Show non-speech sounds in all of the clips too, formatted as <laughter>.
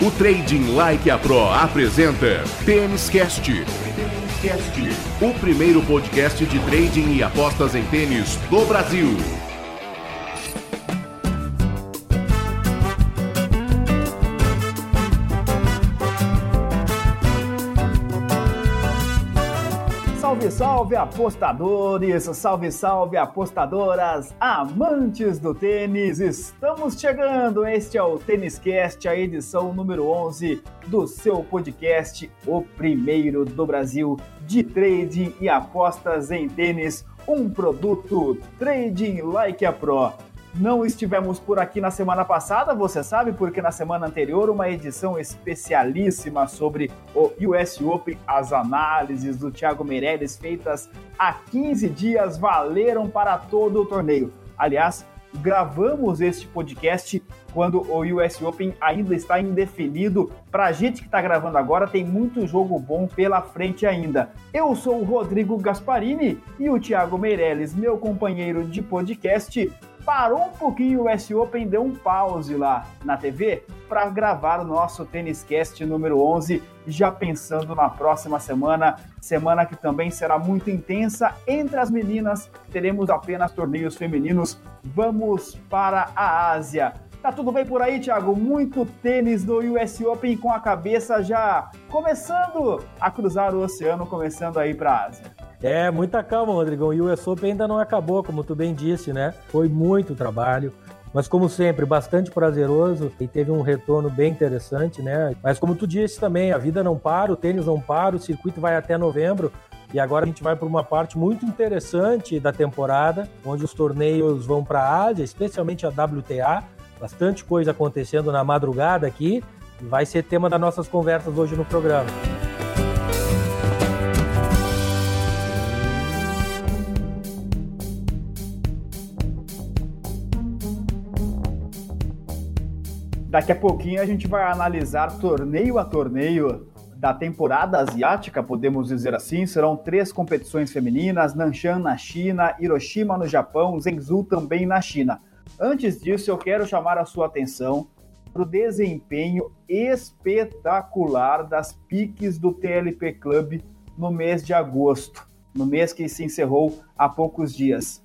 O Trading Like a Pro apresenta Tênis Cast. O primeiro podcast de trading e apostas em tênis do Brasil. Salve, apostadores, salve, salve apostadoras, amantes do tênis. Estamos chegando. Este é o Tênis Cast, a edição número 11 do seu podcast, o primeiro do Brasil de trading e apostas em tênis, um produto Trading Like a Pro. Não estivemos por aqui na semana passada, você sabe, porque na semana anterior uma edição especialíssima sobre o US Open, as análises do Thiago Meirelles feitas há 15 dias valeram para todo o torneio. Aliás, gravamos este podcast quando o US Open ainda está indefinido. Para a gente que está gravando agora, tem muito jogo bom pela frente ainda. Eu sou o Rodrigo Gasparini e o Thiago Meirelles, meu companheiro de podcast, parou um pouquinho o US Open, deu um pause lá na TV para gravar o nosso Tênis Cast número 11, já pensando na próxima semana, semana que também será muito intensa entre as meninas, teremos apenas torneios femininos. Vamos para a Ásia. Tá tudo bem por aí, Thiago? Muito tênis do US Open com a cabeça já começando a cruzar o oceano, começando a ir para a Ásia. É, muita calma, Rodrigão. E o US Open ainda não acabou, como tu bem disse, né? Foi muito trabalho. Mas como sempre, bastante prazeroso e teve um retorno bem interessante, né? Mas como tu disse também, a vida não para, o tênis não para, o circuito vai até novembro. E agora a gente vai para uma parte muito interessante da temporada, onde os torneios vão para a Ásia, especialmente a WTA. Bastante coisa acontecendo na madrugada aqui. E vai ser tema das nossas conversas hoje no programa. Daqui a pouquinho a gente vai analisar torneio a torneio da temporada asiática, podemos dizer assim. Serão três competições femininas: Nanshan na China, Hiroshima no Japão, Zhengzhou também na China. Antes disso, eu quero chamar a sua atenção para o desempenho espetacular das piques do TLP Club no mês de agosto, no mês que se encerrou há poucos dias.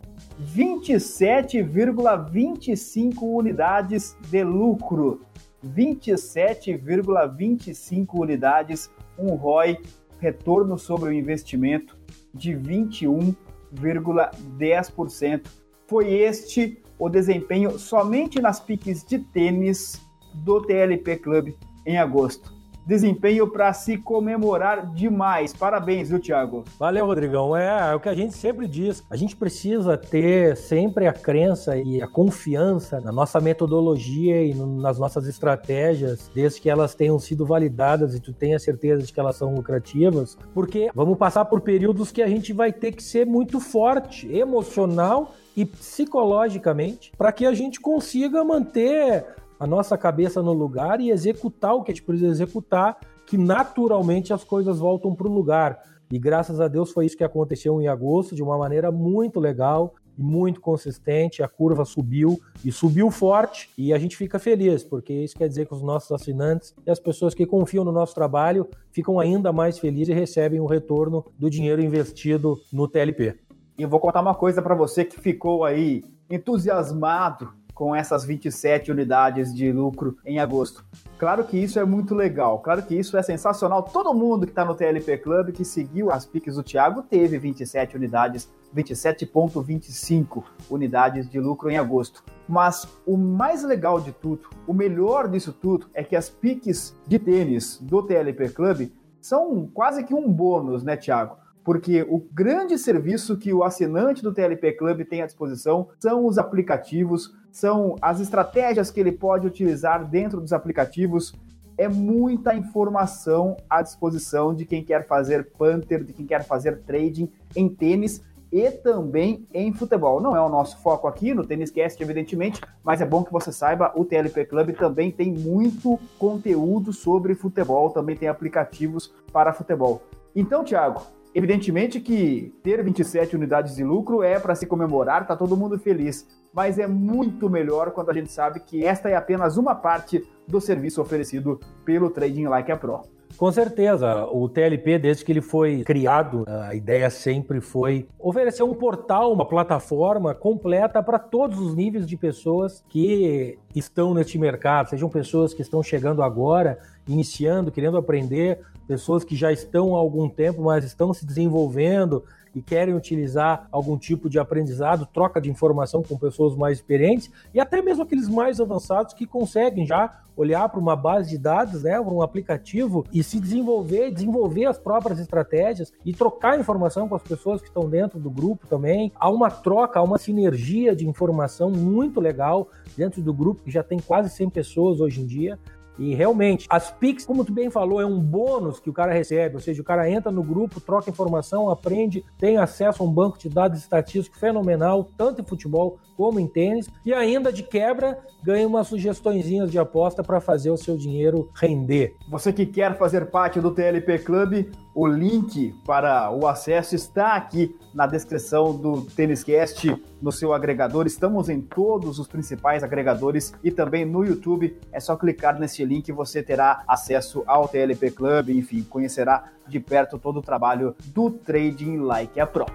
27,25 unidades de lucro. 27,25 unidades, um ROI, retorno sobre o investimento de 21,10%. Foi este o desempenho somente nas piques de tênis do TLP Club em agosto desempenho para se comemorar demais. Parabéns, viu, Thiago? Valeu, Rodrigão. É, é o que a gente sempre diz. A gente precisa ter sempre a crença e a confiança na nossa metodologia e no, nas nossas estratégias, desde que elas tenham sido validadas e tu tenha certeza de que elas são lucrativas, porque vamos passar por períodos que a gente vai ter que ser muito forte, emocional e psicologicamente para que a gente consiga manter a nossa cabeça no lugar e executar o que a gente precisa executar, que naturalmente as coisas voltam para o lugar. E graças a Deus foi isso que aconteceu em agosto, de uma maneira muito legal e muito consistente. A curva subiu e subiu forte e a gente fica feliz, porque isso quer dizer que os nossos assinantes e as pessoas que confiam no nosso trabalho ficam ainda mais felizes e recebem o retorno do dinheiro investido no TLP. E eu vou contar uma coisa para você que ficou aí entusiasmado com essas 27 unidades de lucro em agosto. Claro que isso é muito legal, claro que isso é sensacional. Todo mundo que está no TLP Club, que seguiu as piques do Thiago, teve 27 unidades, 27,25 unidades de lucro em agosto. Mas o mais legal de tudo, o melhor disso tudo, é que as piques de tênis do TLP Club são quase que um bônus, né, Thiago? porque o grande serviço que o assinante do TLP Club tem à disposição são os aplicativos, são as estratégias que ele pode utilizar dentro dos aplicativos. É muita informação à disposição de quem quer fazer punter, de quem quer fazer trading em tênis e também em futebol. Não é o nosso foco aqui no Tênis Cast, evidentemente, mas é bom que você saiba, o TLP Club também tem muito conteúdo sobre futebol, também tem aplicativos para futebol. Então, Thiago, Evidentemente que ter 27 unidades de lucro é para se comemorar, tá todo mundo feliz. Mas é muito melhor quando a gente sabe que esta é apenas uma parte do serviço oferecido pelo Trading Like a Pro. Com certeza, o TLP, desde que ele foi criado, a ideia sempre foi oferecer um portal, uma plataforma completa para todos os níveis de pessoas que estão neste mercado, sejam pessoas que estão chegando agora, iniciando, querendo aprender, pessoas que já estão há algum tempo, mas estão se desenvolvendo, e querem utilizar algum tipo de aprendizado, troca de informação com pessoas mais experientes e até mesmo aqueles mais avançados que conseguem já olhar para uma base de dados, né, um aplicativo e se desenvolver, desenvolver as próprias estratégias e trocar informação com as pessoas que estão dentro do grupo também. Há uma troca, há uma sinergia de informação muito legal dentro do grupo que já tem quase 100 pessoas hoje em dia. E realmente, as PICs, como tu bem falou, é um bônus que o cara recebe, ou seja, o cara entra no grupo, troca informação, aprende, tem acesso a um banco de dados estatístico fenomenal, tanto em futebol como em tênis, e ainda de quebra ganha umas sugestõezinhas de aposta para fazer o seu dinheiro render. Você que quer fazer parte do TLP Club, o link para o acesso está aqui na descrição do Têniscast no seu agregador. Estamos em todos os principais agregadores e também no YouTube. É só clicar nesse link e você terá acesso ao TLP Club, enfim, conhecerá de perto todo o trabalho do Trading Like a Pro.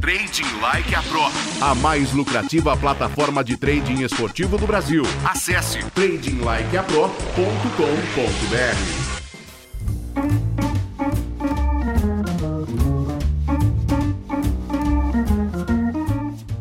Trading Like a Pro, a mais lucrativa plataforma de trading esportivo do Brasil. Acesse tradinglikeapro.com.br.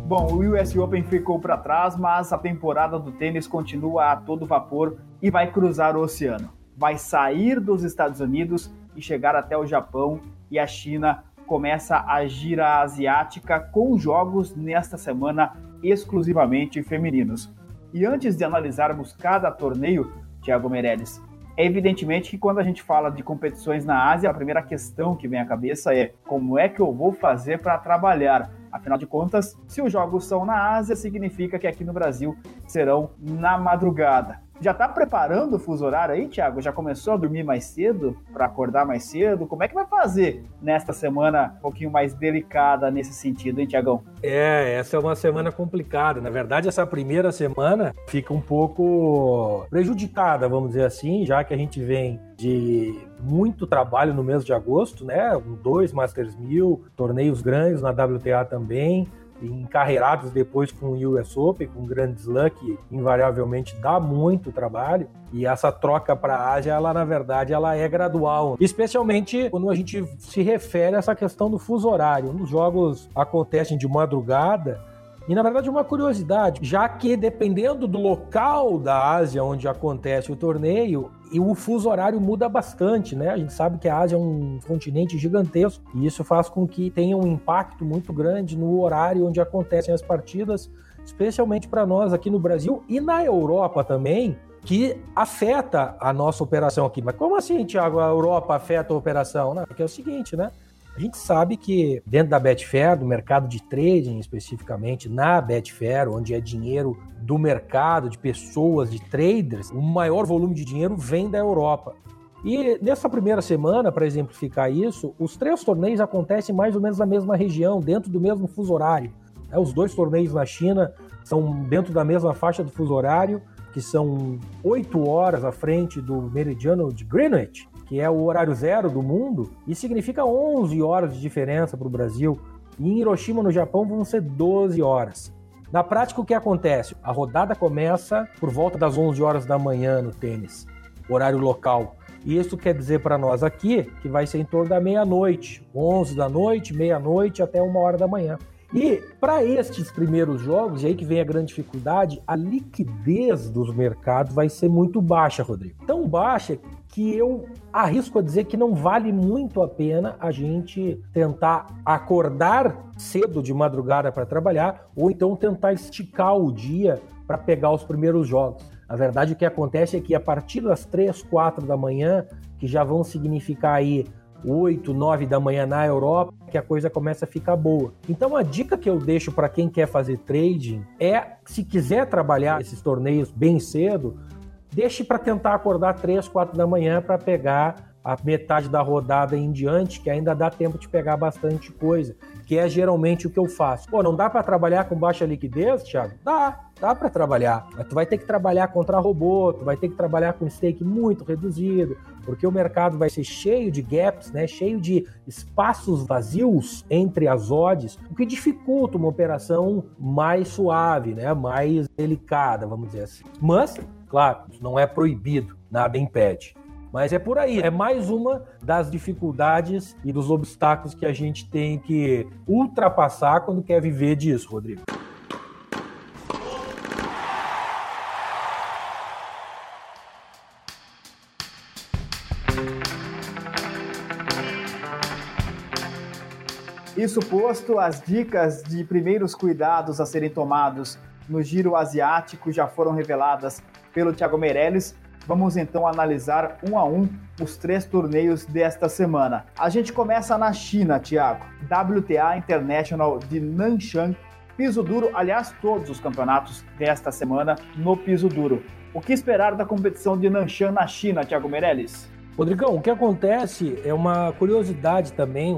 Bom, o US Open ficou para trás, mas a temporada do tênis continua a todo vapor e vai cruzar o oceano. Vai sair dos Estados Unidos e chegar até o Japão e a China começa a gira asiática com jogos nesta semana exclusivamente femininos. E antes de analisarmos cada torneio, Thiago Meirelles, é evidentemente que quando a gente fala de competições na Ásia, a primeira questão que vem à cabeça é como é que eu vou fazer para trabalhar? Afinal de contas, se os jogos são na Ásia, significa que aqui no Brasil serão na madrugada. Já está preparando o fuso horário aí, Thiago? Já começou a dormir mais cedo para acordar mais cedo? Como é que vai fazer nesta semana um pouquinho mais delicada nesse sentido, hein, Tiagão? É, essa é uma semana complicada. Na verdade, essa primeira semana fica um pouco prejudicada, vamos dizer assim, já que a gente vem de muito trabalho no mês de agosto, né? Dois Masters 1000, torneios grandes na WTA também encarreirados depois com o US Open, com o Grand Slam, que invariavelmente dá muito trabalho. E essa troca para a Ásia, ela na verdade, ela é gradual, especialmente quando a gente se refere a essa questão do fuso horário. Os jogos acontecem de madrugada, e na verdade, uma curiosidade, já que dependendo do local da Ásia onde acontece o torneio, e o fuso horário muda bastante, né? A gente sabe que a Ásia é um continente gigantesco e isso faz com que tenha um impacto muito grande no horário onde acontecem as partidas, especialmente para nós aqui no Brasil e na Europa também, que afeta a nossa operação aqui. Mas como assim, Tiago, a Europa afeta a operação? Não, porque é o seguinte, né? A gente sabe que dentro da Betfair, do mercado de trading especificamente, na Betfair, onde é dinheiro do mercado, de pessoas, de traders, o maior volume de dinheiro vem da Europa. E nessa primeira semana, para exemplificar isso, os três torneios acontecem mais ou menos na mesma região, dentro do mesmo fuso horário. É, os dois torneios na China são dentro da mesma faixa do fuso horário, que são oito horas à frente do meridiano de Greenwich que é o horário zero do mundo, e significa 11 horas de diferença para o Brasil. E em Hiroshima, no Japão, vão ser 12 horas. Na prática, o que acontece? A rodada começa por volta das 11 horas da manhã no tênis, horário local. E isso quer dizer para nós aqui que vai ser em torno da meia-noite, 11 da noite, meia-noite até uma hora da manhã. E para estes primeiros jogos, e aí que vem a grande dificuldade, a liquidez dos mercados vai ser muito baixa, Rodrigo. Tão baixa que eu arrisco a dizer que não vale muito a pena a gente tentar acordar cedo de madrugada para trabalhar ou então tentar esticar o dia para pegar os primeiros jogos. A verdade o que acontece é que a partir das 3, 4 da manhã, que já vão significar aí 8, 9 da manhã na Europa, que a coisa começa a ficar boa. Então a dica que eu deixo para quem quer fazer trading é, se quiser trabalhar esses torneios bem cedo, deixe para tentar acordar 3, 4 da manhã para pegar a metade da rodada em diante, que ainda dá tempo de pegar bastante coisa, que é geralmente o que eu faço. Pô, não dá para trabalhar com baixa liquidez, Thiago? Dá, dá para trabalhar, mas tu vai ter que trabalhar contra robô, tu vai ter que trabalhar com stake muito reduzido, porque o mercado vai ser cheio de gaps, né, cheio de espaços vazios entre as odds, o que dificulta uma operação mais suave, né, mais delicada, vamos dizer assim. Mas, claro, isso não é proibido, nada impede. Mas é por aí, é mais uma das dificuldades e dos obstáculos que a gente tem que ultrapassar quando quer viver disso, Rodrigo. Isso posto, as dicas de primeiros cuidados a serem tomados no giro asiático já foram reveladas pelo Thiago Meirelles Vamos então analisar um a um os três torneios desta semana. A gente começa na China, Thiago. WTA International de Nanchang, piso duro, aliás, todos os campeonatos desta semana no piso duro. O que esperar da competição de Nanchang na China, Thiago Meirelles? Rodrigão, o que acontece é uma curiosidade também,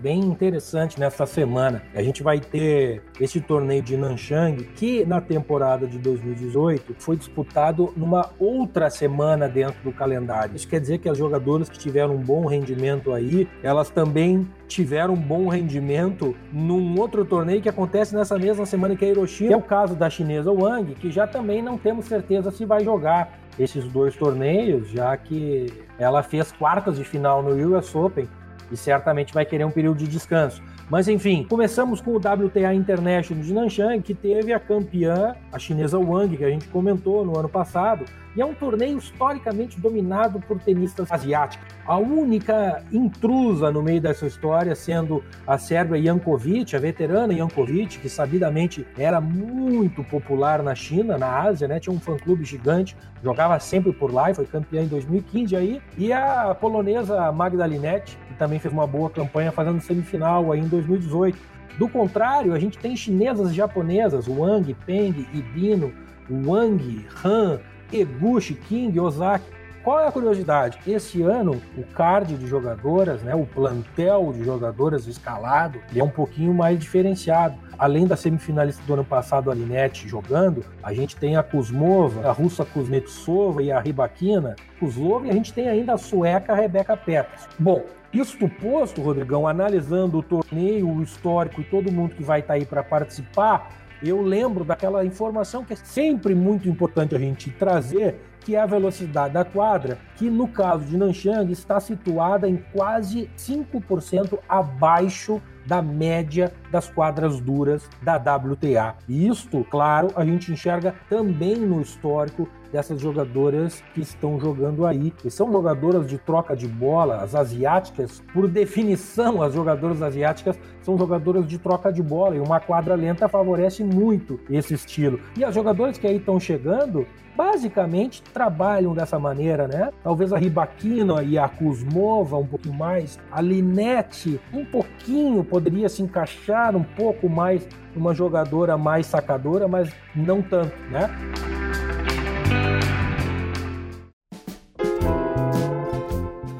bem interessante nessa semana. A gente vai ter esse torneio de Nanchang, que na temporada de 2018 foi disputado numa outra semana dentro do calendário. Isso quer dizer que as jogadoras que tiveram um bom rendimento aí, elas também tiveram um bom rendimento num outro torneio que acontece nessa mesma semana que é Hiroshima, é o caso da chinesa Wang, que já também não temos certeza se vai jogar esses dois torneios, já que ela fez quartas de final no US Open e certamente vai querer um período de descanso. Mas enfim, começamos com o WTA International de Nanchang, que teve a campeã, a chinesa Wang, que a gente comentou no ano passado, e é um torneio historicamente dominado por tenistas asiáticos. A única intrusa no meio dessa história sendo a sérvia Jankovic, a veterana Jankovic, que sabidamente era muito popular na China, na Ásia, né? Tinha um fã-clube gigante, jogava sempre por lá e foi campeã em 2015 aí. E a polonesa Magda Linette, que também fez uma boa campanha fazendo semifinal aí em 2018. Do contrário, a gente tem chinesas e japonesas, Wang, Peng, Ibino, Wang, Han, Eguchi, King, Ozaki. Qual é a curiosidade? Esse ano, o card de jogadoras, né, o plantel de jogadoras escalado, é um pouquinho mais diferenciado. Além da semifinalista do ano passado, a Linette, jogando, a gente tem a Kuzmova, a russa Kuznetsova e a Ribakina. Kuzlova e a gente tem ainda a sueca Rebecca Peters. Bom, isso posto, Rodrigão, analisando o torneio, o histórico e todo mundo que vai estar tá aí para participar, eu lembro daquela informação que é sempre muito importante a gente trazer, que é a velocidade da quadra, que no caso de Nanchang está situada em quase 5% abaixo da média das quadras duras da WTA. E isto, claro, a gente enxerga também no histórico dessas jogadoras que estão jogando aí. E são jogadoras de troca de bola, as asiáticas, por definição, as jogadoras asiáticas são jogadoras de troca de bola e uma quadra lenta favorece muito esse estilo. E as jogadoras que aí estão chegando, basicamente trabalham dessa maneira, né? Talvez a Ribaquina e a Kuzmova um pouquinho mais, a Linette um pouquinho poderia se encaixar um pouco mais numa jogadora mais sacadora, mas não tanto, né?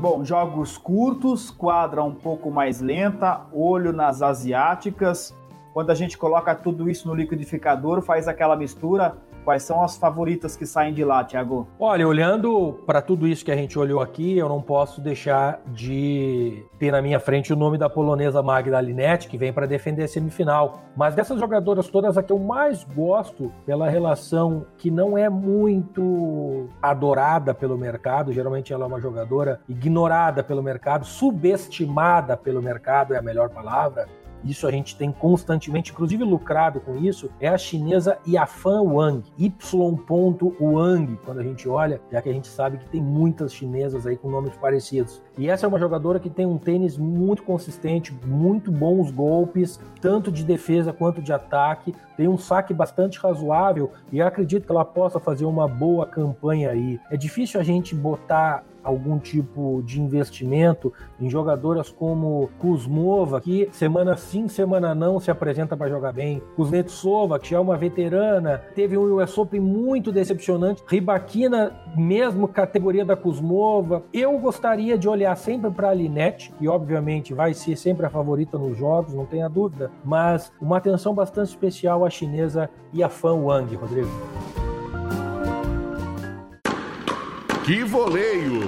Bom, jogos curtos, quadra um pouco mais lenta, olho nas asiáticas. Quando a gente coloca tudo isso no liquidificador, faz aquela mistura, Quais são as favoritas que saem de lá, Thiago? Olha, olhando para tudo isso que a gente olhou aqui, eu não posso deixar de ter na minha frente o nome da polonesa Magda Linette, que vem para defender a semifinal. Mas dessas jogadoras todas, a que eu mais gosto pela relação que não é muito adorada pelo mercado, geralmente ela é uma jogadora ignorada pelo mercado, subestimada pelo mercado é a melhor palavra, isso a gente tem constantemente, inclusive lucrado com isso, é a chinesa Yafan Wang, Y. Wang, quando a gente olha, já que a gente sabe que tem muitas chinesas aí com nomes parecidos. E essa é uma jogadora que tem um tênis muito consistente, muito bons golpes, tanto de defesa quanto de ataque, tem um saque bastante razoável e acredito que ela possa fazer uma boa campanha aí. É difícil a gente botar algum tipo de investimento em jogadoras como Kuzmova, que semana sim, semana não se apresenta para jogar bem, Kuznetsova, que é uma veterana, teve um US Open muito decepcionante, Ribaquina, mesmo categoria da Kuzmova. Eu gostaria de olhar sempre para a Linette, que obviamente vai ser sempre a favorita nos jogos, não tenha dúvida, mas uma atenção bastante especial à chinesa Yafan Wang, Rodrigo. Que voleio!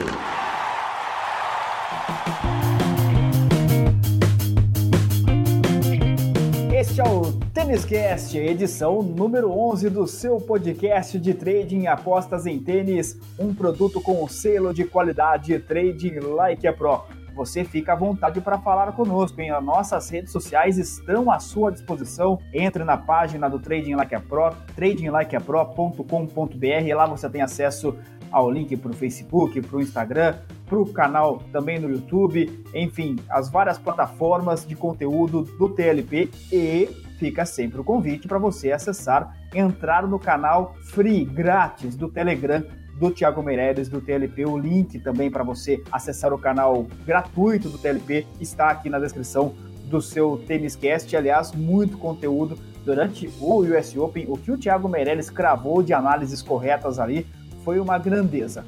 Este é o Tênis Cast, edição número 11 do seu podcast de trading apostas em tênis, um produto com selo de qualidade Trading Like a Pro. Você fica à vontade para falar conosco, hein? As nossas redes sociais estão à sua disposição. Entre na página do Trading Like a Pro, tradinglikeapro.com.br. Lá você tem acesso ao link para o Facebook, para o Instagram, para o canal também no YouTube, enfim, as várias plataformas de conteúdo do TLP e fica sempre o convite para você acessar, entrar no canal free, grátis do Telegram do Thiago Meireles do TLP. O link também para você acessar o canal gratuito do TLP está aqui na descrição do seu Têniscast. Aliás, muito conteúdo durante o US Open. O que o Thiago Meireles cravou de análises corretas ali foi uma grandeza.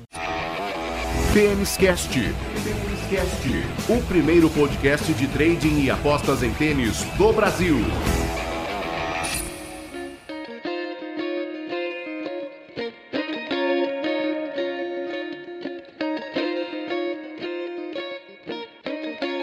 Tênis Cast. O primeiro podcast de trading e apostas em tênis do Brasil.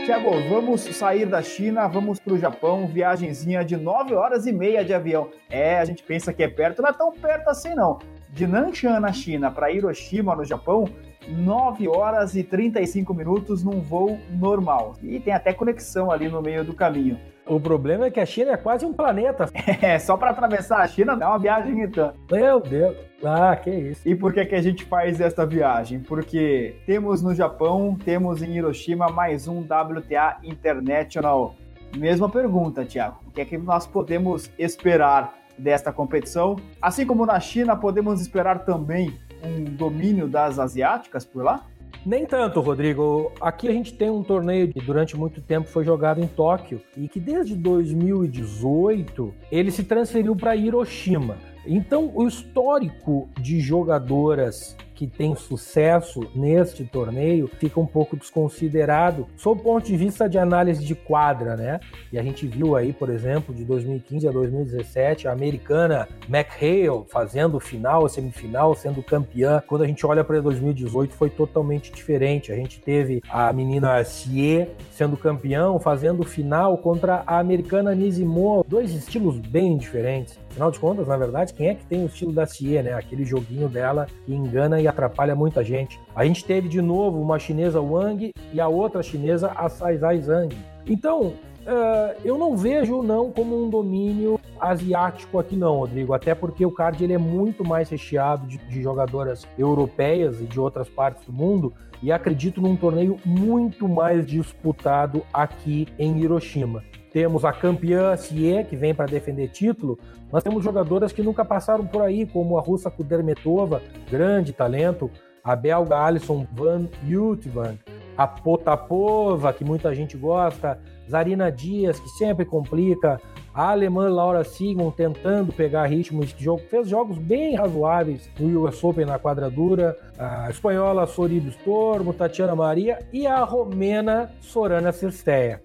Tiago, vamos sair da China, vamos para o Japão, viagenzinha de 9 horas e meia de avião. É, a gente pensa que é perto, não é tão perto assim não de Nanshan, na China, para Hiroshima, no Japão, 9 horas e 35 minutos num voo normal. E tem até conexão ali no meio do caminho. O problema é que a China é quase um planeta. <laughs> É, só para atravessar a China dá uma viagem então. Meu Deus. Ah, que isso. E por que, que a gente faz esta viagem? Porque temos no Japão, temos em Hiroshima mais um WTA International. Mesma pergunta, Tiago. O que é que nós podemos esperar desta competição. Assim como na China, podemos esperar também um domínio das asiáticas por lá? Nem tanto, Rodrigo. Aqui a gente tem um torneio que durante muito tempo foi jogado em Tóquio e que desde 2018 ele se transferiu para Hiroshima. Então, o histórico de jogadoras que tem sucesso neste torneio fica um pouco desconsiderado sob o ponto de vista de análise de quadra, né? E a gente viu aí, por exemplo, de 2015 a 2017, a americana McHale fazendo final, semifinal, sendo campeã. Quando a gente olha para 2018 foi totalmente diferente. A gente teve a menina Sie sendo campeão, fazendo final contra a americana Nizimo, dois estilos bem diferentes. Afinal de contas, na verdade, quem é que tem o estilo da CIE, né? Aquele joguinho dela que engana e atrapalha muita gente. A gente teve de novo uma chinesa Wang e a outra chinesa a Saizai Zhang. Então, Uh, eu não vejo não como um domínio asiático aqui não, Rodrigo, até porque o card ele é muito mais recheado de, de, jogadoras europeias e de outras partes do mundo e acredito num torneio muito mais disputado aqui em Hiroshima. Temos a campeã Sie, que vem para defender título. Nós temos jogadoras que nunca passaram por aí, como a russa Kudermetova, grande talento, a belga Alison Van Jutvan, a Potapova, que muita gente gosta, Zarina Dias, que sempre complica, a alemã Laura Sigmund tentando pegar ritmo de jogo, fez jogos bem razoáveis no US Open na quadradura, a espanhola Soribes Stormo, Tatiana Maria e a romena Sorana Cirsteia.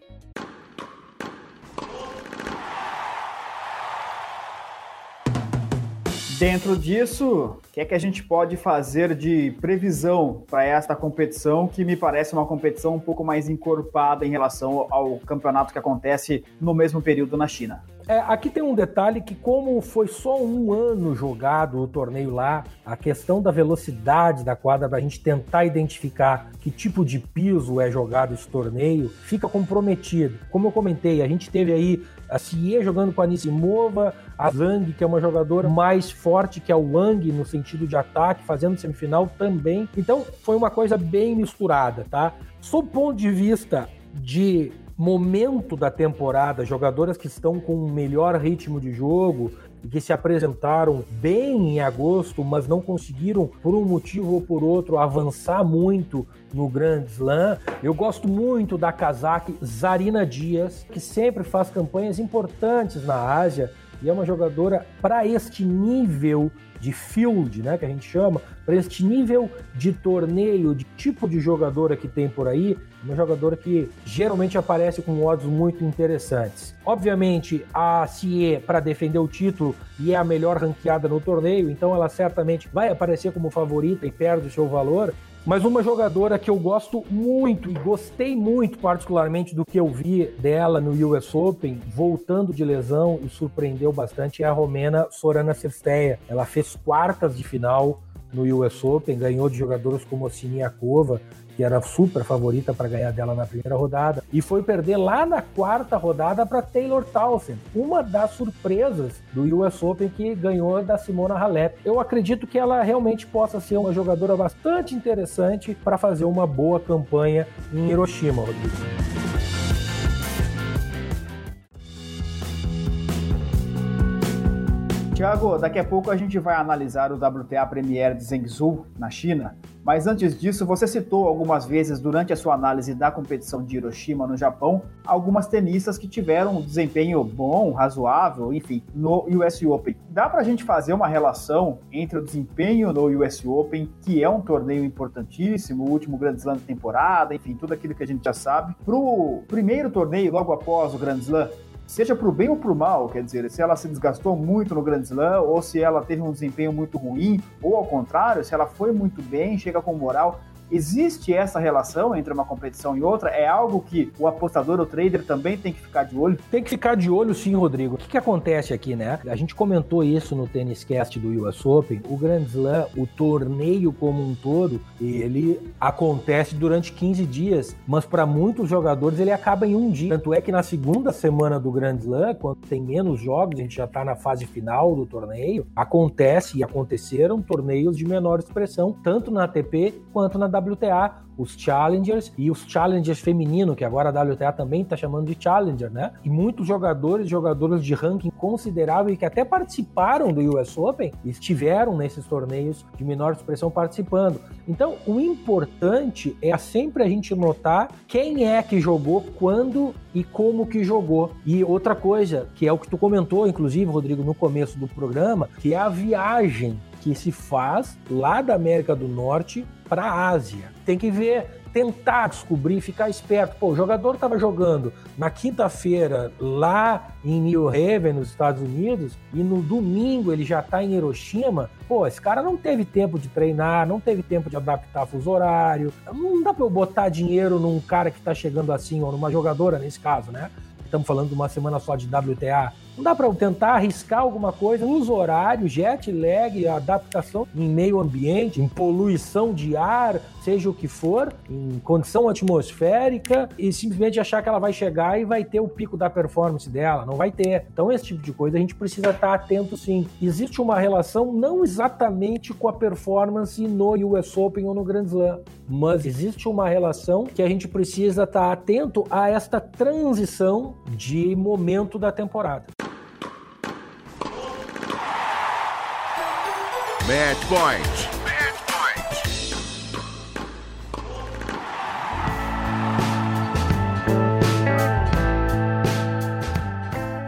Dentro disso, que é que a gente pode fazer de previsão para esta competição, que me parece uma competição um pouco mais encorpada em relação ao campeonato que acontece no mesmo período na China? É, aqui tem um detalhe que, como foi só um ano jogado o torneio lá, a questão da velocidade da quadra para a gente tentar identificar que tipo de piso é jogado esse torneio fica comprometido. Como eu comentei, a gente teve aí a Cie jogando com a Nissimova, a Zhang, que é uma jogadora mais forte que a Wang no sentido de ataque, fazendo semifinal também. Então foi uma coisa bem misturada, tá? Sob o ponto de vista de momento da temporada, jogadoras que estão com um melhor ritmo de jogo, e que se apresentaram bem em agosto, mas não conseguiram, por um motivo ou por outro, avançar muito no Grand Slam. Eu gosto muito da casaque Zarina Dias, que sempre faz campanhas importantes na Ásia e é uma jogadora para este nível de field, né, que a gente chama, para este nível de torneio, de tipo de jogadora que tem por aí, uma jogadora que geralmente aparece com odds muito interessantes. Obviamente, a CIE para defender o título e é a melhor ranqueada no torneio, então ela certamente vai aparecer como favorita e perde o seu valor, mas uma jogadora que eu gosto muito e gostei muito, particularmente, do que eu vi dela no US Open, voltando de lesão e surpreendeu bastante, é a romena Sorana Cesteia. Ela fez quartas de final no US Open, ganhou de jogadores como a Siniakova, que era super favorita para ganhar dela na primeira rodada, e foi perder lá na quarta rodada para Taylor Townsend, uma das surpresas do US Open que ganhou da Simona Halep. Eu acredito que ela realmente possa ser uma jogadora bastante interessante para fazer uma boa campanha em Hiroshima, Rodrigo. Tiago, daqui a pouco a gente vai analisar o WTA Premier de Zhengzhou, na China. Mas antes disso, você citou algumas vezes durante a sua análise da competição de Hiroshima no Japão, algumas tenistas que tiveram um desempenho bom, razoável, enfim, no US Open. Dá para a gente fazer uma relação entre o desempenho no US Open, que é um torneio importantíssimo, o último Grand Slam da temporada, enfim, tudo aquilo que a gente já sabe, para o primeiro torneio logo após o Grand Slam, seja para o bem ou para o mal, quer dizer, se ela se desgastou muito no Grand Slam, ou se ela teve um desempenho muito ruim, ou ao contrário, se ela foi muito bem, chega com moral. Existe essa relação entre uma competição e outra? É algo que o apostador, o trader também tem que ficar de olho? Tem que ficar de olho sim, Rodrigo. O que, que acontece aqui, né? A gente comentou isso no Tennis Cast do US Open. O Grand Slam, o torneio como um todo, ele acontece durante 15 dias, mas para muitos jogadores ele acaba em um dia. Tanto é que na segunda semana do Grand Slam, quando tem menos jogos, a gente já está na fase final do torneio, acontece e aconteceram torneios de menor expressão, tanto na ATP quanto na WTA, os Challengers e os Challengers feminino, que agora a WTA também está chamando de Challenger, né? E muitos jogadores, jogadores de ranking considerável e que até participaram do US Open, estiveram nesses torneios de menor expressão participando. Então, o importante é sempre a gente notar quem é que jogou, quando e como que jogou. E outra coisa, que é o que tu comentou, inclusive, Rodrigo, no começo do programa, que é a viagem que se faz lá da América do Norte para a Ásia. Tem que ver, tentar descobrir, ficar esperto. Pô, o jogador estava jogando na quinta-feira lá em New Haven, nos Estados Unidos, e no domingo ele já está em Hiroshima. Pô, esse cara não teve tempo de treinar, não teve tempo de adaptar fuso horário. Não dá para eu botar dinheiro num cara que está chegando assim, ou numa jogadora nesse caso, né? Estamos falando de uma semana só de WTA não dá para tentar arriscar alguma coisa nos horários, jet lag, adaptação em meio ambiente, em poluição de ar, seja o que for, em condição atmosférica e simplesmente achar que ela vai chegar e vai ter o pico da performance dela. Não vai ter. Então, esse tipo de coisa a gente precisa estar atento sim. Existe uma relação não exatamente com a performance no US Open ou no Grand Slam, mas existe uma relação que a gente precisa estar atento a esta transição de momento da temporada. Match Point. Match Point.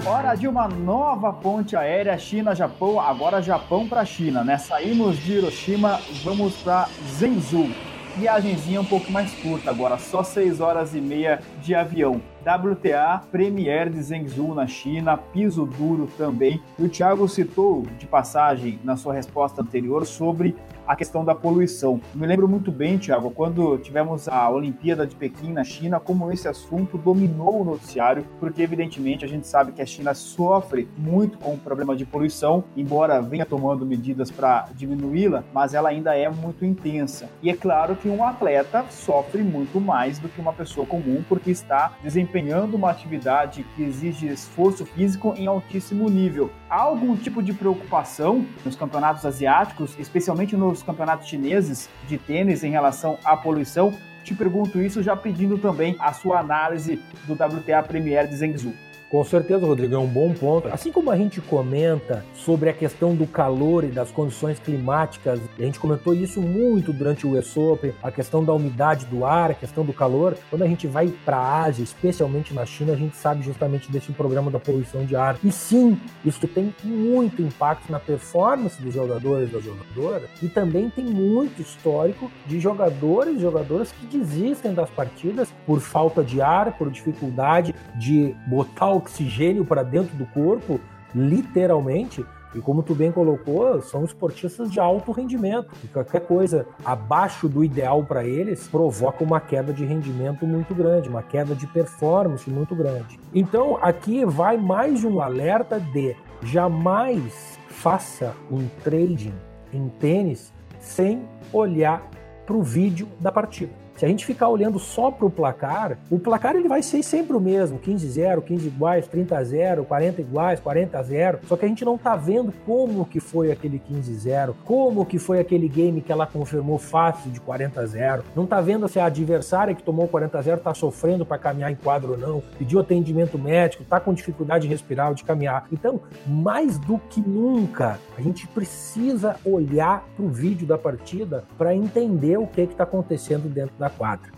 Hora de uma nova ponte aérea China-Japão, agora Japão para China, né? Saímos de Hiroshima, vamos para Zhengzhou. Viagenzinha um pouco mais curta agora, só 6 horas e meia de avião. WTA Premier de Zhengzhou na China, piso duro também. E o Thiago citou de passagem na sua resposta anterior sobre a questão da poluição. Me lembro muito bem, Tiago, quando tivemos a Olimpíada de Pequim na China, como esse assunto dominou o noticiário, porque evidentemente a gente sabe que a China sofre muito com o problema de poluição, embora venha tomando medidas para diminuí-la, mas ela ainda é muito intensa. E é claro que um atleta sofre muito mais do que uma pessoa comum, porque está desempenhando uma atividade que exige esforço físico em altíssimo nível. Há algum tipo de preocupação nos campeonatos asiáticos, especialmente nos os campeonatos chineses de tênis em relação à poluição? Te pergunto isso já pedindo também a sua análise do WTA Premier de Zhengzhou. Com certeza, Rodrigo, é um bom ponto. Assim como a gente comenta sobre a questão do calor e das condições climáticas, a gente comentou isso muito durante o US Open, a questão da umidade do ar, a questão do calor. Quando a gente vai para a Ásia, especialmente na China, a gente sabe justamente desse programa da poluição de ar. E sim, isso tem muito impacto na performance dos jogadores e das jogadoras e também tem muito histórico de jogadores e jogadoras que desistem das partidas por falta de ar, por dificuldade de botar oxigênio para dentro do corpo, literalmente. E como tu bem colocou, são esportistas de alto rendimento. E qualquer coisa abaixo do ideal para eles provoca uma queda de rendimento muito grande, uma queda de performance muito grande. Então, aqui vai mais um alerta de jamais faça um trading em tênis sem olhar para o vídeo da partida. Se a gente ficar olhando só para o placar, o placar ele vai ser sempre o mesmo, 15-0, 15 iguais, 30-0, 40 iguais, 40-0, só que a gente não está vendo como que foi aquele 15-0, como que foi aquele game que ela confirmou fácil de 40-0, não está vendo se a adversária que tomou 40-0 está sofrendo para caminhar em quadro ou não, pediu atendimento médico, está com dificuldade de respirar ou de caminhar. Então, mais do que nunca, a gente precisa olhar para o vídeo da partida para entender o que está acontecendo dentro da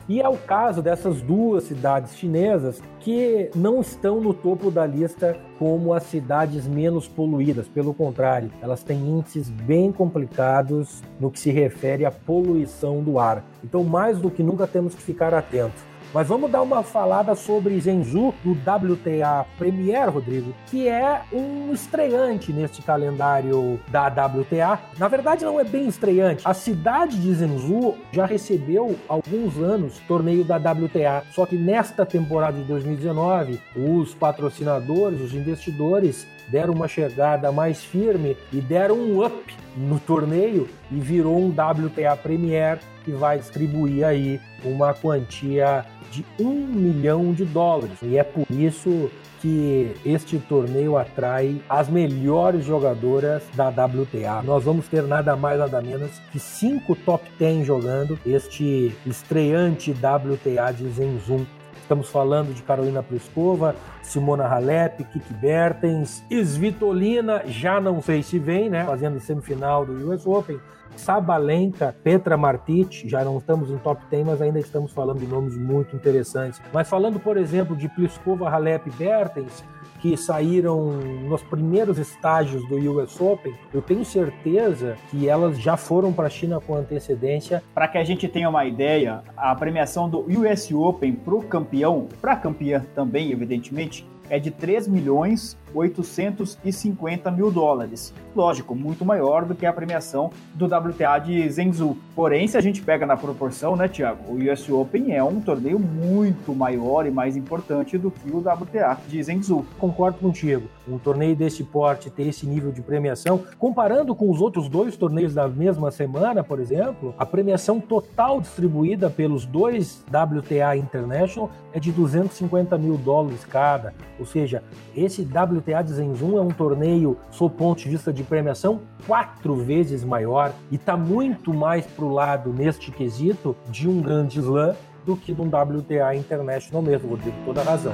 E é o caso dessas duas cidades chinesas que não estão no topo da lista como as cidades menos poluídas. Pelo contrário, elas têm índices bem complicados no que se refere à poluição do ar. Então, mais do que nunca, temos que ficar atentos. Mas vamos dar uma falada sobre Zenzu do WTA Premier, Rodrigo, que é um estreante neste calendário da WTA. Na verdade, não é bem estreante. A cidade de Zenzu já recebeu alguns anos torneio da WTA, só que nesta temporada de 2019, os patrocinadores, os investidores deram uma chegada mais firme e deram um up no torneio e virou um WTA Premier que vai distribuir aí uma quantia de um milhão de dólares. E é por isso que este torneio atrai as melhores jogadoras da WTA. Nós vamos ter nada mais nada menos que cinco top 10 jogando este estreante WTA de Zenzum. Estamos falando de Carolina Pliskova, Simona Halep, Kiki Bertens, Svitolina, já não sei se vem, né? Fazendo semifinal do US Open. Sabalenka, Petra Martic, já não estamos em top 10, mas ainda estamos falando de nomes muito interessantes. Mas falando, por exemplo, de Pliskova, Halep e Bertens, que saíram nos primeiros estágios do US Open, eu tenho certeza que elas já foram para a China com antecedência. Para que a gente tenha uma ideia, a premiação do US Open para o campeão, para a campeã também, evidentemente, é de 3 milhões 850 mil dólares. Lógico, muito maior do que a premiação do WTA de Zhengzhou. Porém, se a gente pega na proporção, né, Thiago, o US Open é um torneio muito maior e mais importante do que o WTA de Zhengzhou. Concordo contigo. Um torneio desse porte ter esse nível de premiação, comparando com os outros dois torneios da mesma semana, por exemplo, a premiação total distribuída pelos dois WTA International é de 250 mil dólares cada. Ou seja, esse WTA de Zenzum é um torneio, sob ponto de vista de premiação, quatro vezes maior e está muito mais para o lado, neste quesito, de um grande slam do que de um WTA International mesmo, Rodrigo, toda razão.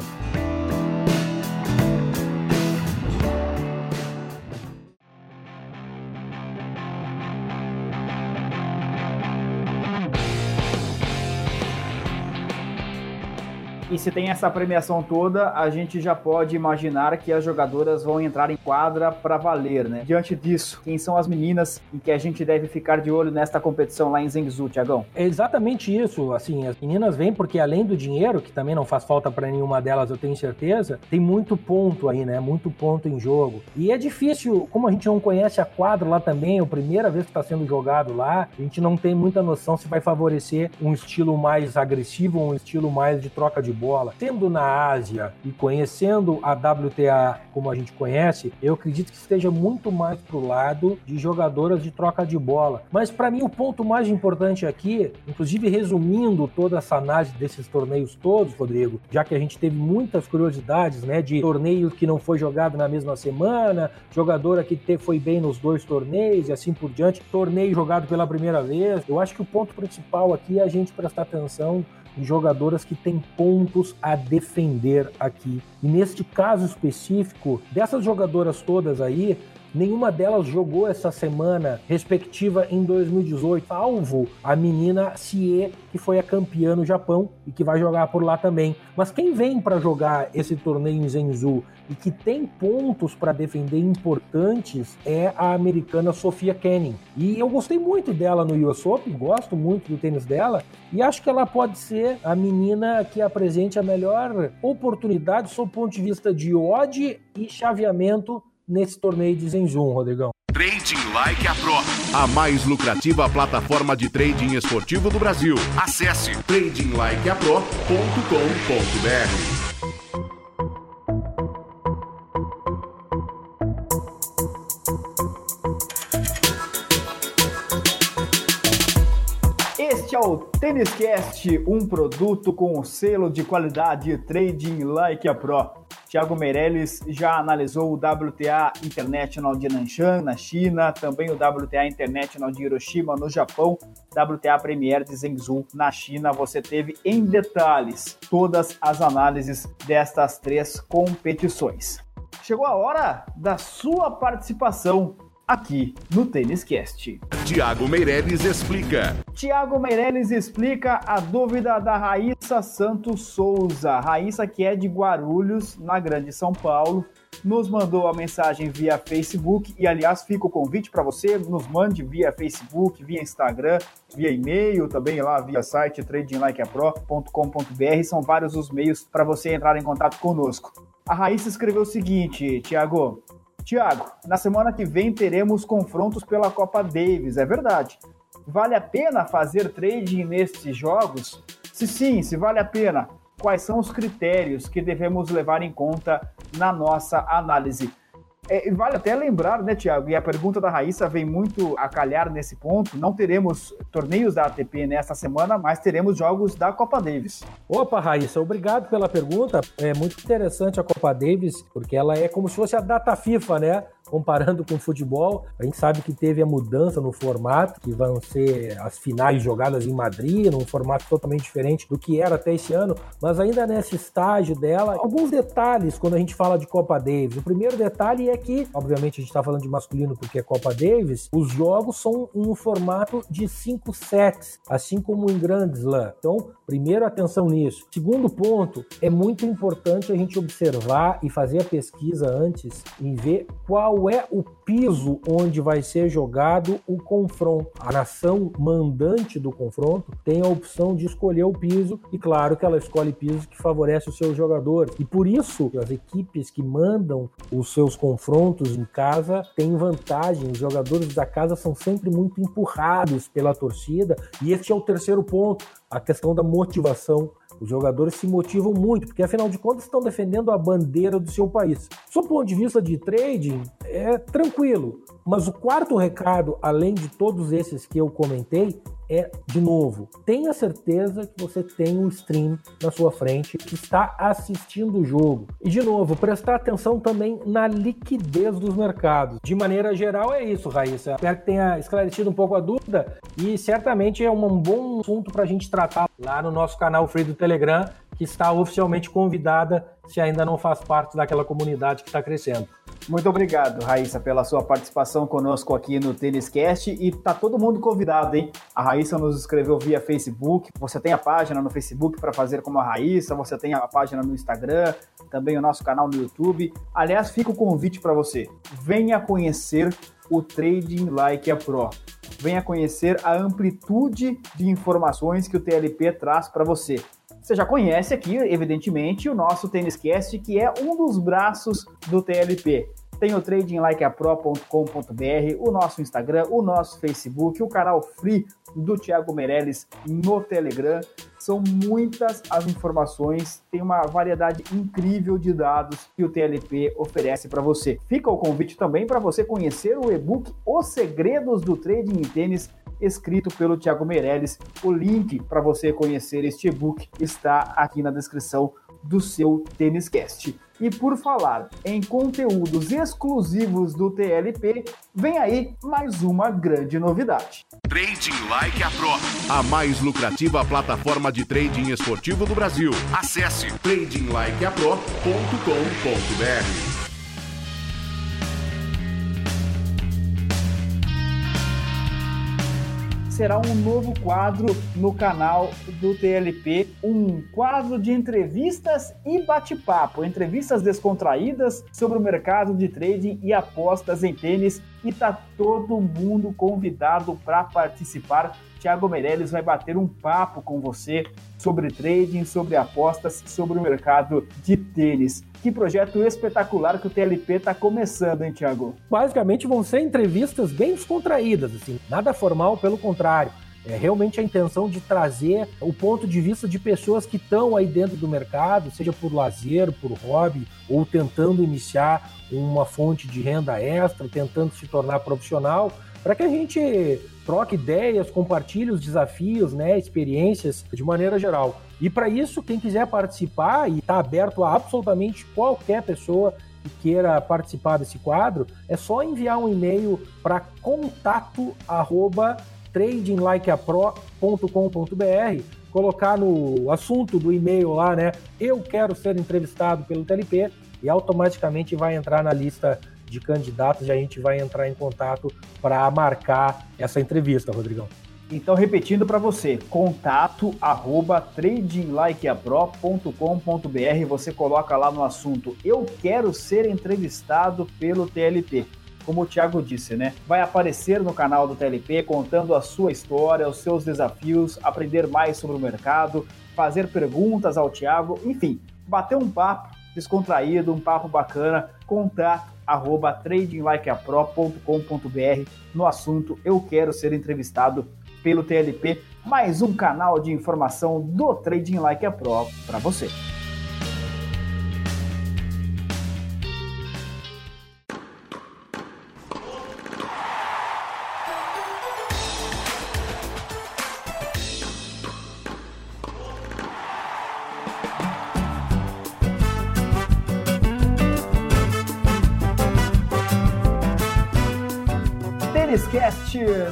E se tem essa premiação toda, a gente já pode imaginar que as jogadoras vão entrar em quadra para valer, né? Diante disso, quem são as meninas em que a gente deve ficar de olho nesta competição lá em Zhengzhou, Tiagão? É exatamente isso. Assim, as meninas vêm porque além do dinheiro, que também não faz falta para nenhuma delas, eu tenho certeza, tem muito ponto aí, né? Muito ponto em jogo. E é difícil, como a gente não conhece a quadra lá também, é a primeira vez que está sendo jogado lá, a gente não tem muita noção se vai favorecer um estilo mais agressivo ou um estilo mais de troca de bola bola, tendo na Ásia e conhecendo a WTA como a gente conhece, eu acredito que esteja muito mais pro lado de jogadoras de troca de bola. Mas para mim o ponto mais importante aqui, inclusive resumindo toda essa análise desses torneios todos, Rodrigo, já que a gente teve muitas curiosidades, né, de torneio que não foi jogado na mesma semana, jogadora que foi bem nos dois torneios e assim por diante, torneio jogado pela primeira vez. Eu acho que o ponto principal aqui é a gente prestar atenção jogadoras que têm pontos a defender aqui. E neste caso específico, dessas jogadoras todas aí, Nenhuma delas jogou essa semana respectiva em 2018, salvo a menina Cie, que foi a campeã no Japão e que vai jogar por lá também. Mas quem vem para jogar esse torneio em Zenzu e que tem pontos para defender importantes é a americana Sofia Kenning. E eu gostei muito dela no US Open, gosto muito do tênis dela e acho que ela pode ser a menina que apresente a melhor oportunidade sob o ponto de vista de odd e chaveamento nesse torneio de Zenzum, Rodrigão? Trading Like a Pro, a mais lucrativa plataforma de trading esportivo do Brasil. Acesse tradinglikeapro.com.br. Este é o Tênis Cast, um produto com o selo de qualidade Trading Like a Pro. Tiago Meirelles já analisou o WTA International de Nanshan, na China, também o WTA International de Hiroshima, no Japão, WTA Premier de Zhengzhou, na China. Você teve em detalhes todas as análises destas três competições. Chegou a hora da sua participação aqui no Tênis Cast. Tiago Meirelles explica. Tiago Meirelles explica a dúvida da Raíssa Santos Souza. Raíssa, que é de Guarulhos, na Grande São Paulo, nos mandou a mensagem via Facebook e, aliás, fica o convite para você, nos mande via Facebook, via Instagram, via e-mail, também lá via site tradinglikeapro.com.br. São vários os meios para você entrar em contato conosco. A Raíssa escreveu o seguinte, Tiago, Tiago, na semana que vem teremos confrontos pela Copa Davis, é verdade. Vale a pena fazer trading nestes jogos? Se sim, se vale a pena, quais são os critérios que devemos levar em conta na nossa análise? É, vale até lembrar, né, Tiago? E a pergunta da Raíssa vem muito a calhar nesse ponto. Não teremos torneios da ATP nesta semana, mas teremos jogos da Copa Davis. Opa, Raíssa, obrigado pela pergunta. É muito interessante a Copa Davis, porque ela é como se fosse a data FIFA, né? Comparando com o futebol, a gente sabe que teve a mudança no formato, que vão ser as finais jogadas em Madrid, num formato totalmente diferente do que era até esse ano, mas ainda nesse estágio dela, alguns detalhes quando a gente fala de Copa Davis. O primeiro detalhe é que, obviamente a gente está falando de masculino porque é Copa Davis, os jogos são um formato de cinco sets, assim como em Grand Slam. Então, primeiro atenção nisso. Segundo ponto, é muito importante a gente observar e fazer a pesquisa antes e ver qual qual é o piso onde vai ser jogado o confronto. A nação mandante do confronto tem a opção de escolher o piso e claro que ela escolhe pisos que favorecem os seus jogadores. E por isso as equipes que mandam os seus confrontos em casa têm vantagem. Os jogadores da casa são sempre muito empurrados pela torcida e este é o terceiro ponto, a questão da motivação os jogadores se motivam muito, porque afinal de contas estão defendendo a bandeira do seu país. Do ponto de vista de trading, é tranquilo. Mas o quarto recado, além de todos esses que eu comentei, é, de novo, tenha certeza que você tem um stream na sua frente que está assistindo o jogo. E, de novo, prestar atenção também na liquidez dos mercados. De maneira geral, é isso, Raíssa. Espero que tenha esclarecido um pouco a dúvida e certamente é um bom assunto para a gente tratar lá no nosso canal Free do Telegram, que está oficialmente convidada se ainda não faz parte daquela comunidade que está crescendo. Muito obrigado, Raíssa, pela sua participação conosco aqui no Têniscast. E tá todo mundo convidado, hein? A Raíssa nos escreveu via Facebook. Você tem a página no Facebook para fazer como a Raíssa, você tem a página no Instagram, também o nosso canal no YouTube. Aliás, fica o convite para você. Venha conhecer o Trading Like a Pro. Venha conhecer a amplitude de informações que o TLP traz para você. Você já conhece aqui, evidentemente, o nosso Tênis Cast, que é um dos braços do TLP. Tem o tradinglikeapro.com.br, o nosso Instagram, o nosso Facebook, o canal free do Thiago Meirelles no Telegram. São muitas as informações, tem uma variedade incrível de dados que o TLP oferece para você. Fica o convite também para você conhecer o e-book Os Segredos do Trading em Tênis escrito pelo Thiago Meirelles. O link para você conhecer este e-book está aqui na descrição do seu Tênis Cast. E por falar em conteúdos exclusivos do TLP, vem aí mais uma grande novidade. Trading Like a Pro, a mais lucrativa plataforma de trading esportivo do Brasil. Acesse tradinglikeapro.com.br. será um novo quadro no canal do TLP, um quadro de entrevistas e bate-papo, entrevistas descontraídas sobre o mercado de trading e apostas em tênis. E tá todo mundo convidado para participar. Tiago Meirelles vai bater um papo com você sobre trading, sobre apostas, sobre o mercado de tênis. Que projeto espetacular que o TLP está começando, hein, Tiago? Basicamente vão ser entrevistas bem descontraídas, assim, nada formal, pelo contrário. É realmente a intenção de trazer o ponto de vista de pessoas que estão aí dentro do mercado, seja por lazer, por hobby, ou tentando iniciar uma fonte de renda extra, tentando se tornar profissional, para que a gente troque ideias, compartilhe os desafios, né, experiências de maneira geral. E para isso, quem quiser participar e está aberto a absolutamente qualquer pessoa que queira participar desse quadro, é só enviar um e-mail para contato arroba tradinglikeapro.com.br, colocar no assunto do e-mail lá, né? Eu quero ser entrevistado pelo TLP e automaticamente vai entrar na lista de candidatos e a gente vai entrar em contato para marcar essa entrevista, Rodrigão. Então, repetindo para você, contato arroba tradinglikeapro.com.br, você coloca lá no assunto Eu quero ser entrevistado pelo TLP. Como o Thiago disse, né? Vai aparecer no canal do TLP contando a sua história, os seus desafios, aprender mais sobre o mercado, fazer perguntas ao Thiago, enfim, bater um papo descontraído, um papo bacana, contar arroba tradinglikeapro.com.br no assunto Eu quero ser entrevistado pelo TLP, mais um canal de informação do Trading Like a Pro para você.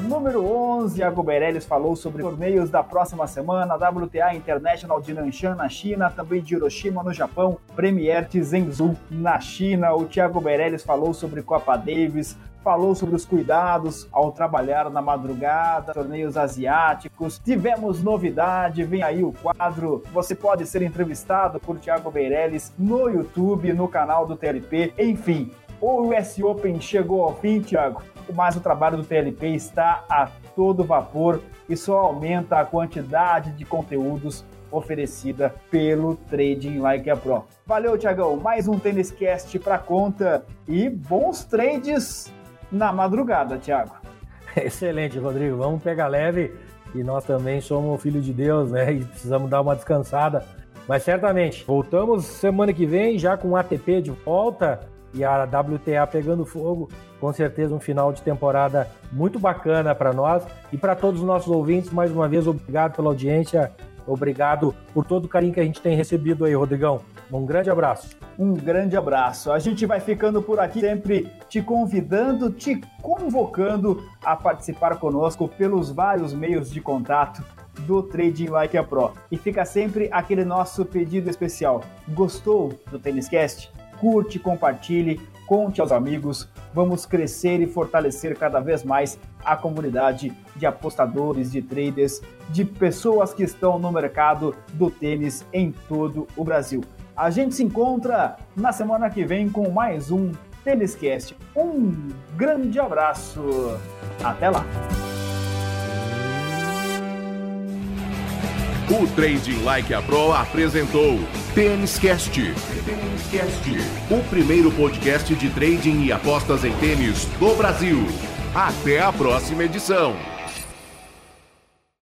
Número 11, Iago Beirelles falou sobre torneios da próxima semana, WTA International de Nanshan na China, também de Hiroshima no Japão, Premier de Zhengzhou na China. O Thiago Beirelles falou sobre Copa Davis, falou sobre os cuidados ao trabalhar na madrugada, torneios asiáticos. Tivemos novidade, vem aí o quadro. Você pode ser entrevistado por Thiago Beirelles no YouTube, no canal do TLP. Enfim, o US Open chegou ao fim, Thiago mas o trabalho do TLP está a todo vapor e só aumenta a quantidade de conteúdos oferecida pelo Trading Like a Pro. Valeu, Tiagão. Mais um Tênis Cast para conta e bons trades na madrugada, Thiago. <laughs> Excelente, Rodrigo. Vamos pegar leve e nós também somos filho de Deus, né? E precisamos dar uma descansada. Mas certamente, voltamos semana que vem já com o ATP de volta e a WTA pegando fogo. Com certeza um final de temporada muito bacana para nós e para todos os nossos ouvintes. Mais uma vez, obrigado pela audiência, obrigado por todo o carinho que a gente tem recebido aí, Rodrigão. Um grande abraço. Um grande abraço. A gente vai ficando por aqui, sempre te convidando, te convocando a participar conosco pelos vários meios de contato do Trading Like a Pro. E fica sempre aquele nosso pedido especial. Gostou do Tênis Cast? Curte, compartilhe, conte aos amigos. Vamos crescer e fortalecer cada vez mais a comunidade de apostadores, de traders, de pessoas que estão no mercado do tênis em todo o Brasil. A gente se encontra na semana que vem com mais um Tênis Cast. Um grande abraço. Até lá. O Trading Like a Pro apresentou Tênis Cast. O primeiro podcast de trading e apostas em tênis do Brasil. Até a próxima edição.